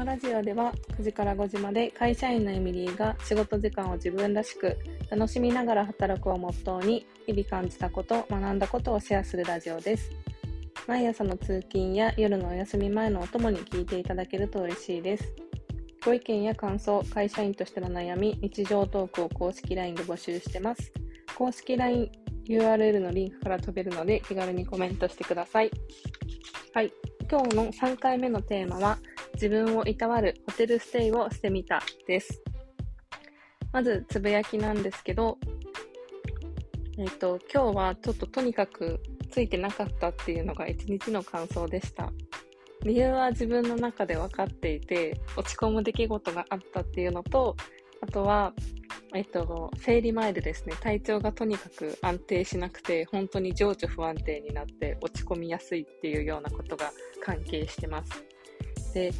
のラジオでは9時から5時まで会社員のエミリーが仕事時間を自分らしく楽しみながら働くをモットーに日々感じたこと学んだことをシェアするラジオです。毎朝の通勤や夜のお休み前のお供に聞いていただけると嬉しいです。ご意見や感想会社員としての悩み日常トークを公式 LINE で募集してます。公式 LINE URL のリンクから飛べるので気軽にコメントしてください。はい。今日の3回目のテーマは自分をいたわるホテルステイをしてみたです。まず、つぶやきなんですけど、えっ、ー、と、今日はちょっととにかくついてなかったっていうのが一日の感想でした。理由は自分の中で分かっていて、落ち込む出来事があったっていうのと、あとは、えっと、生理前でですね、体調がとにかく安定しなくて、本当に情緒不安定になって落ち込みやすいっていうようなことが関係してます。で、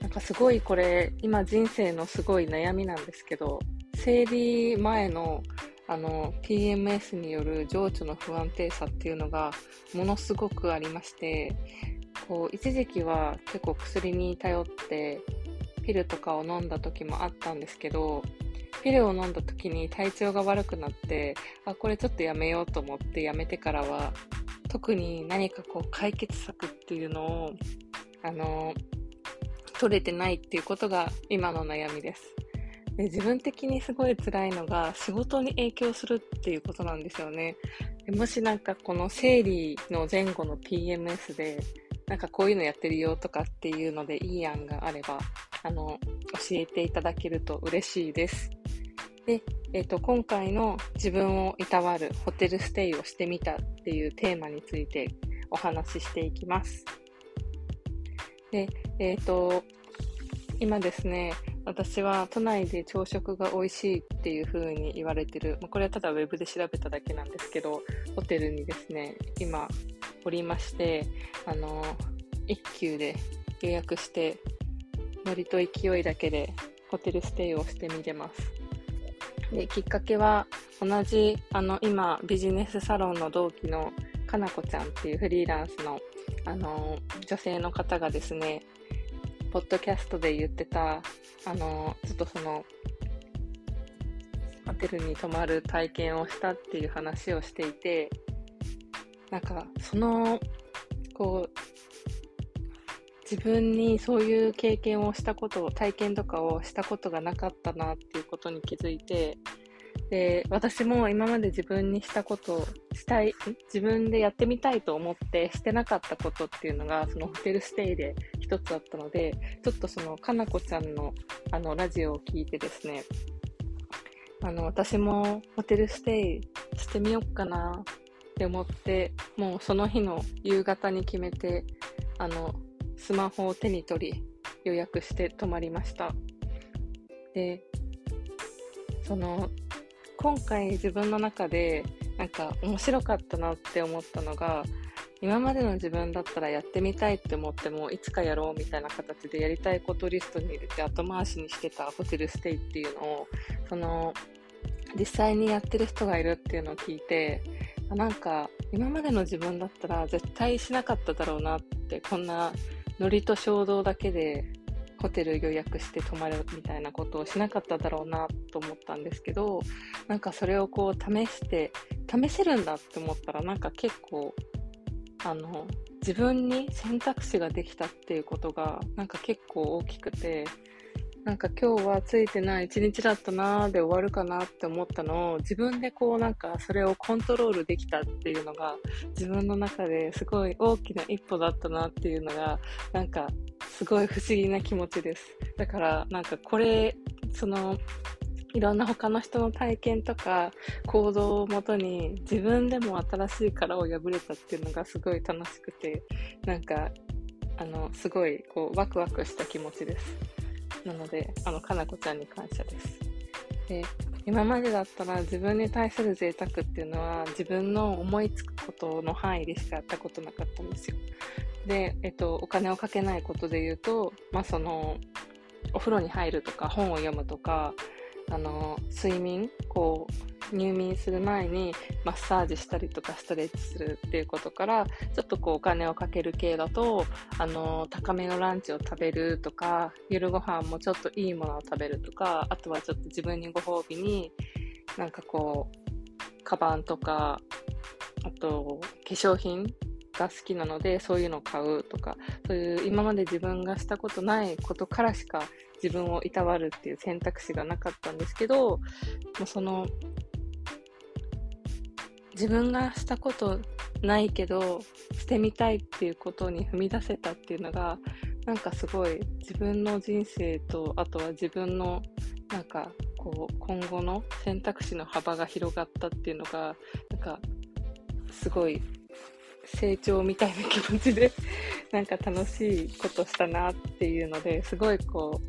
なんかすごいこれ、今人生のすごい悩みなんですけど、生理前のあの PMS による情緒の不安定さっていうのがものすごくありまして、こう一時期は結構薬に頼ってピルとかを飲んだ時もあったんですけど、ピルを飲んだ時に体調が悪くなって、あ、これちょっとやめようと思ってやめてからは、特に何かこう解決策っていうのをあの、取れてないっていうことが今の悩みです。で自分的にすごい辛いのが仕事に影響するっていうことなんですよね。でもしなんかこの生理の前後の PMS でなんかこういうのやってるよとかっていうのでいい案があればあの教えていただけると嬉しいです。で、えーと、今回の自分をいたわるホテルステイをしてみたっていうテーマについてお話ししていきます。で、えっ、ー、と、今ですね、私は都内で朝食が美味しいっていう風に言われてる、まあ、これはただウェブで調べただけなんですけど、ホテルにですね、今おりまして、あの、一休で予約して、ノリと勢いだけでホテルステイをしてみてます。で、きっかけは同じ、あの、今ビジネスサロンの同期のかなこちゃんっていうフリーランスのあの、女性の方がですね、ポッドキャストで言ってた、あの、ちょっとその、ホテルに泊まる体験をしたっていう話をしていて、なんか、その、こう、自分にそういう経験をしたこと、体験とかをしたことがなかったなっていうことに気づいて、で、私も今まで自分にしたことをしたい、自分でやってみたいと思ってしてなかったことっていうのが、そのホテルステイで一つあったので、ちょっとそのかなこちゃんのあのラジオを聞いてですね、あの、私もホテルステイしてみようかなって思って、もうその日の夕方に決めて、あの、スマホを手に取り、予約して泊まりました。で、その今回自分の中でなんか面白かったなって思ったのが今までの自分だったらやってみたいって思ってもいつかやろうみたいな形でやりたいことリストに入れて後回しにしてたホテルステイっていうのをその実際にやってる人がいるっていうのを聞いてなんか今までの自分だったら絶対しなかっただろうなってこんなノリと衝動だけでホテル予約して泊まるみたいなことをしなかっただろうなと思ったんですけどなんかそれをこう試して試せるんだって思ったらなんか結構あの自分に選択肢ができたっていうことがなんか結構大きくてなんか今日はついてない一日だったなーで終わるかなって思ったのを自分でこうなんかそれをコントロールできたっていうのが自分の中ですごい大きな一歩だったなっていうのがなんかすごい不思議な気持ちです。だからなんかこれ、その、いろんな他の人の体験とか行動をもとに自分でも新しい殻を破れたっていうのがすごい楽しくて、なんか、あの、すごいこうワクワクした気持ちです。なので、あの、かなこちゃんに感謝です。で、今までだったら自分に対する贅沢っていうのは自分の思いつくことの範囲でしかやったことなかったんですよ。で、えっと、お金をかけないことで言うと、まあ、その、お風呂に入るとか、本を読むとか、あの睡眠こう入眠する前にマッサージしたりとかストレッチするっていうことからちょっとこうお金をかける系だとあの高めのランチを食べるとか夜ご飯もちょっといいものを食べるとかあとはちょっと自分にご褒美になんかこうカバンとかあと化粧品が好きなのでそういうのを買うとかそういう今まで自分がしたことないことからしか自分をいたわるっていう選択肢がなかったんですけどもうその自分がしたことないけどしてみたいっていうことに踏み出せたっていうのがなんかすごい自分の人生とあとは自分のなんかこう今後の選択肢の幅が広がったっていうのがなんかすごい成長みたいな気持ちで なんか楽しいことしたなっていうのですごいこ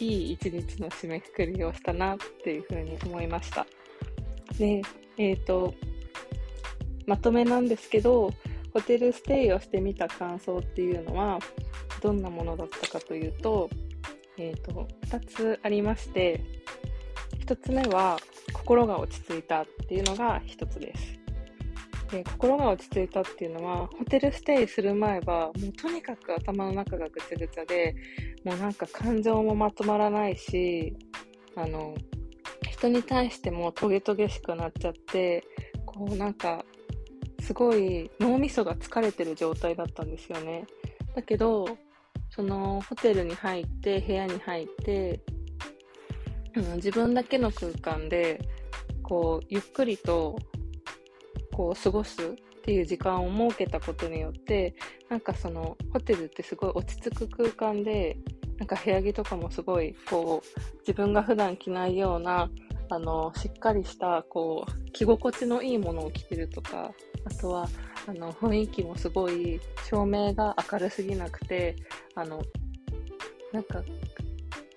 ういい一日の締めくくりをしたなっていうふうに思いました。でえっ、ー、とまとめなんですけどホテルステイをしてみた感想っていうのはどんなものだったかというと,、えーと、2つありまして1つ目は心が落ち着いたっていうのが1つです。で心が落ち着いたっていうのはホテルステイする前はもうとにかく頭の中がぐちゃぐちゃでもうなんか感情もまとまらないしあの人に対してもトゲトゲしくなっちゃってこうなんかすごい脳みそが疲れてる状態だったんですよね。だけどそのホテルに入って部屋に入って、うん、自分だけの空間でこうゆっくりとこう過ごすっていう時間を設けたことによってなんかそのホテルってすごい落ち着く空間でなんか部屋着とかもすごいこう自分が普段着ないようなあのしっかりしたこう着心地のいいものを着てるとかあとはあの雰囲気もすごい照明が明るすぎなくてあのなんか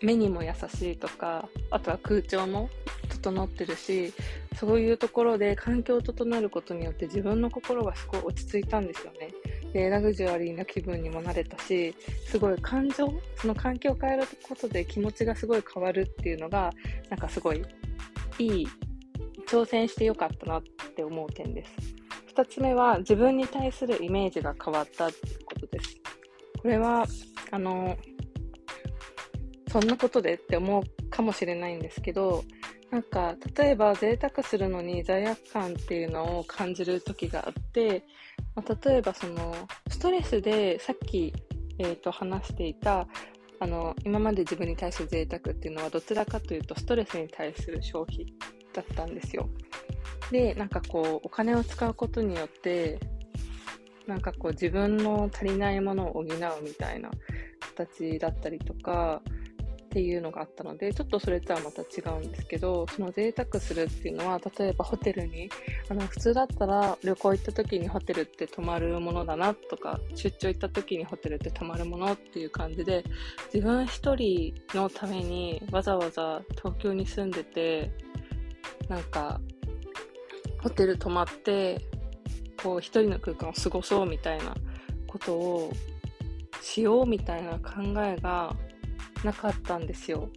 目にも優しいとかあとは空調も整ってるしそういうところで環境を整えることによって自分の心がすごい落ち着いたんですよね。で、ラグジュアリーな気分にもなれたし、すごい感情、その環境を変えることで気持ちがすごい変わるっていうのが、なんかすごいいい、挑戦してよかったなって思う点です。2つ目は自分に対するイメージが変わったっていうことです。これは、あの、そんなことでって思うかもしれないんですけど、なんか例えば贅沢するのに罪悪感っていうのを感じる時があって、まあ、例えばそのストレスでさっき、えー、と話していたあの今まで自分に対する贅沢っていうのはどちらかというとストレスに対する消費だったんですよ。でなんかこうお金を使うことによってなんかこう自分の足りないものを補うみたいな形だったりとかっていうのがあったので、ちょっとそれとはまた違うんですけど、その贅沢するっていうのは、例えばホテルに、あの、普通だったら旅行行った時にホテルって泊まるものだなとか、出張行った時にホテルって泊まるものっていう感じで、自分一人のためにわざわざ東京に住んでて、なんか、ホテル泊まって、こう一人の空間を過ごそうみたいなことをしようみたいな考えがなかったんですよ。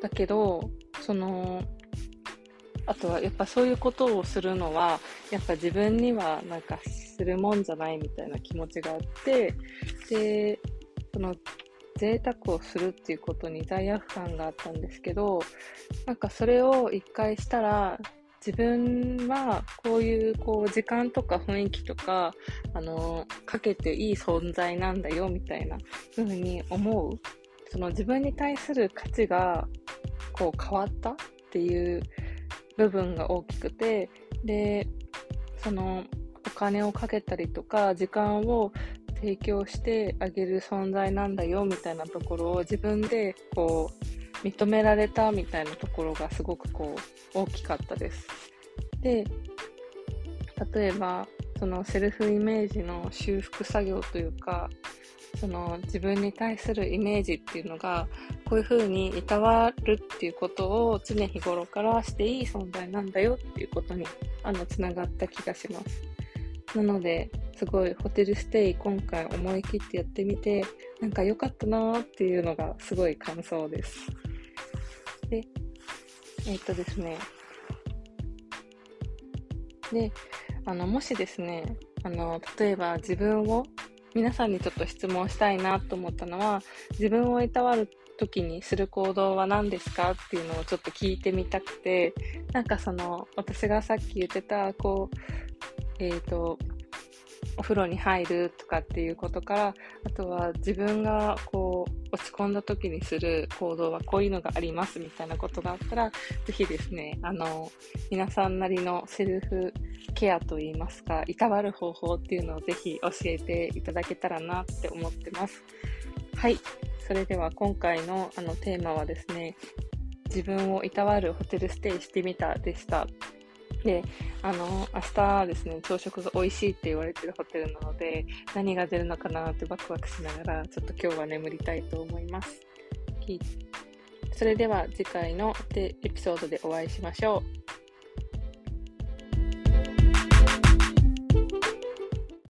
だけど、その、あとはやっぱそういうことをするのは、やっぱ自分にはなんかするもんじゃないみたいな気持ちがあって、で、その贅沢をするっていうことに罪悪感があったんですけど、なんかそれを一回したら、自分はこういうこう時間とか雰囲気とか、あの、かけていい存在なんだよみたいな風に思う。その自分に対する価値がこう変わったっていう部分が大きくてでそのお金をかけたりとか時間を提供してあげる存在なんだよみたいなところを自分でこう認められたみたいなところがすごくこう大きかったです。で例えばそのセルフイメージの修復作業というかその自分に対するイメージっていうのがこういうふうにいたわるっていうことを常日頃からしていい存在なんだよっていうことにあのつながった気がしますなのですごいホテルステイ今回思い切ってやってみてなんか良かったなーっていうのがすごい感想ですでえっとですね。で、あの、もしですね、あの、例えば自分を、皆さんにちょっと質問したいなと思ったのは、自分をいたわる時にする行動は何ですか？っていうのをちょっと聞いてみたくて、なんかその、私がさっき言ってた、こう、えっ、ー、と、お風呂に入るとかっていうことから、あとは自分がこう落ち込んだ時にする行動はこういうのがありますみたいなことがあったら、ぜひですね、あの、皆さんなりのセルフケアといいますか、いたわる方法っていうのをぜひ教えていただけたらなって思ってます。はい。それでは今回のあのテーマはですね、自分をいたわるホテルステイしてみたでした。で、あの、明日ですね、朝食が美味しいって言われてるホテルなので、何が出るのかなってワクワクしながら、ちょっと今日は眠りたいと思います。それでは次回のエピソードでお会いしましょう。